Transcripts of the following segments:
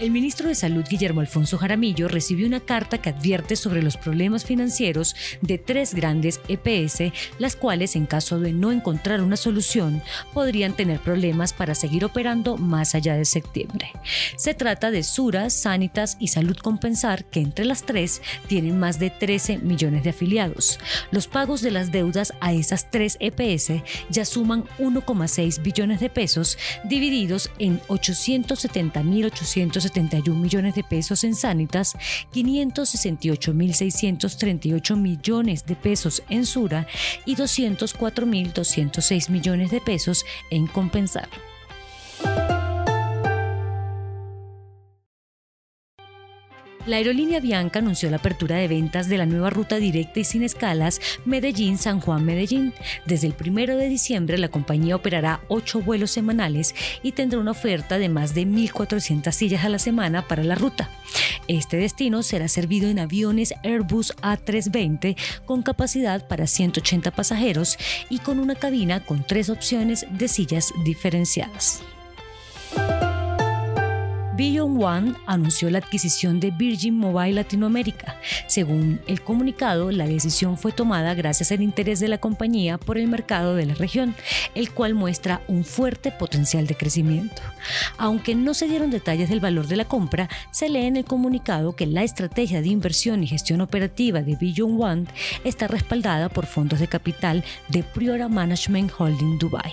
El ministro de Salud Guillermo Alfonso Jaramillo recibió una carta que advierte sobre los problemas financieros de tres grandes EPS, las cuales en caso de no encontrar una solución podrían tener problemas para seguir operando más allá de septiembre. Se trata de Sura, Sanitas y Salud Compensar, que entre las tres tienen más de 13 millones de afiliados. Los pagos de las deudas a esas tres EPS ya suman 1,6 billones de pesos divididos en 870.800 71 millones de pesos en Sanitas, 568.638 millones de pesos en Sura y 204.206 millones de pesos en Compensar. La aerolínea Bianca anunció la apertura de ventas de la nueva ruta directa y sin escalas Medellín-San Juan-Medellín. Desde el 1 de diciembre la compañía operará ocho vuelos semanales y tendrá una oferta de más de 1.400 sillas a la semana para la ruta. Este destino será servido en aviones Airbus A320 con capacidad para 180 pasajeros y con una cabina con tres opciones de sillas diferenciadas. Beyond One anunció la adquisición de Virgin Mobile Latinoamérica. Según el comunicado, la decisión fue tomada gracias al interés de la compañía por el mercado de la región, el cual muestra un fuerte potencial de crecimiento. Aunque no se dieron detalles del valor de la compra, se lee en el comunicado que la estrategia de inversión y gestión operativa de Beyond One está respaldada por fondos de capital de Priora Management Holding Dubai.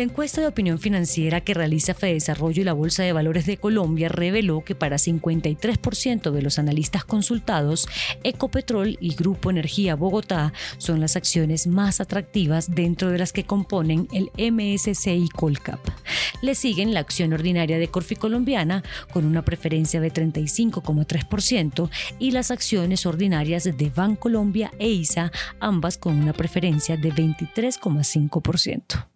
La encuesta de opinión financiera que realiza Desarrollo y la Bolsa de Valores de Colombia reveló que para 53% de los analistas consultados, Ecopetrol y Grupo Energía Bogotá son las acciones más atractivas dentro de las que componen el MSCI Colcap. Le siguen la acción ordinaria de Corfi Colombiana con una preferencia de 35,3% y las acciones ordinarias de Bancolombia e ISA, ambas con una preferencia de 23,5%.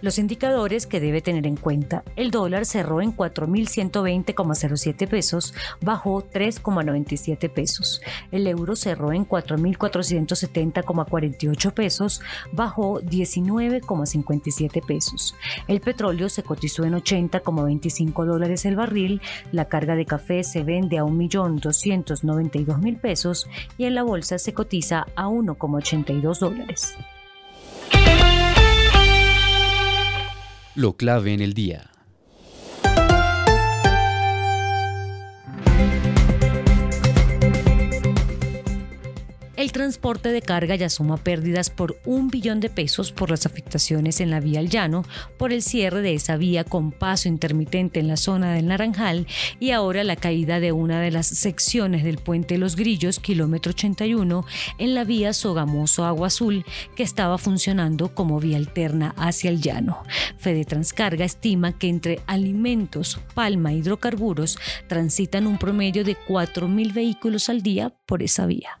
Los indicadores que debe tener en cuenta. El dólar cerró en 4.120,07 pesos, bajó 3,97 pesos. El euro cerró en 4.470,48 pesos, bajó 19,57 pesos. El petróleo se cotizó en 80,25 dólares el barril. La carga de café se vende a 1.292.000 pesos y en la bolsa se cotiza a 1,82 dólares. Lo clave en el día. El transporte de carga ya suma pérdidas por un billón de pesos por las afectaciones en la vía al llano, por el cierre de esa vía con paso intermitente en la zona del Naranjal y ahora la caída de una de las secciones del puente Los Grillos, kilómetro 81, en la vía Sogamoso Agua Azul, que estaba funcionando como vía alterna hacia el llano. Fede Transcarga estima que entre alimentos, palma hidrocarburos transitan un promedio de 4.000 vehículos al día por esa vía.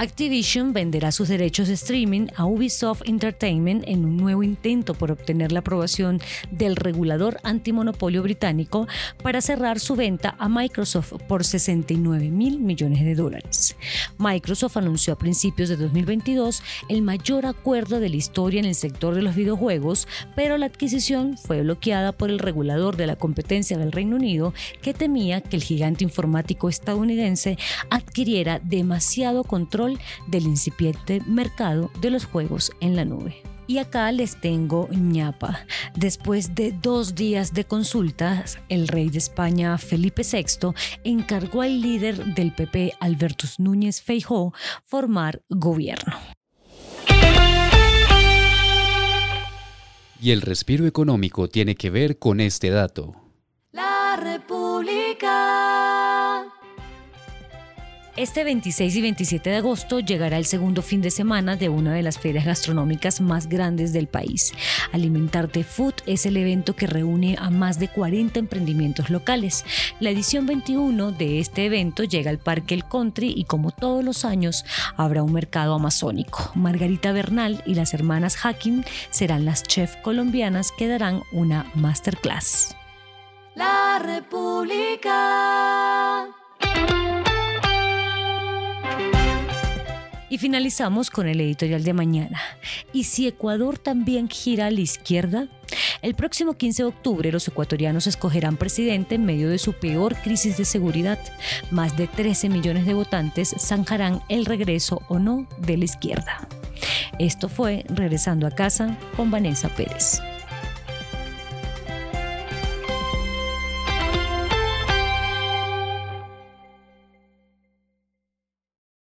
Activision venderá sus derechos de streaming a Ubisoft Entertainment en un nuevo intento por obtener la aprobación del regulador antimonopolio británico para cerrar su venta a Microsoft por 69 mil millones de dólares. Microsoft anunció a principios de 2022 el mayor acuerdo de la historia en el sector de los videojuegos, pero la adquisición fue bloqueada por el regulador de la competencia del Reino Unido que temía que el gigante informático estadounidense adquiriera demasiado control del incipiente mercado de los juegos en la nube. Y acá les tengo ñapa. Después de dos días de consultas, el rey de España, Felipe VI, encargó al líder del PP, Albertus Núñez Feijó, formar gobierno. Y el respiro económico tiene que ver con este dato. Este 26 y 27 de agosto llegará el segundo fin de semana de una de las ferias gastronómicas más grandes del país. Alimentarte Food es el evento que reúne a más de 40 emprendimientos locales. La edición 21 de este evento llega al Parque El Country y como todos los años habrá un mercado amazónico. Margarita Bernal y las hermanas Hacking serán las chefs colombianas que darán una masterclass. La República. Y finalizamos con el editorial de mañana. ¿Y si Ecuador también gira a la izquierda? El próximo 15 de octubre los ecuatorianos escogerán presidente en medio de su peor crisis de seguridad. Más de 13 millones de votantes zanjarán el regreso o no de la izquierda. Esto fue Regresando a casa con Vanessa Pérez.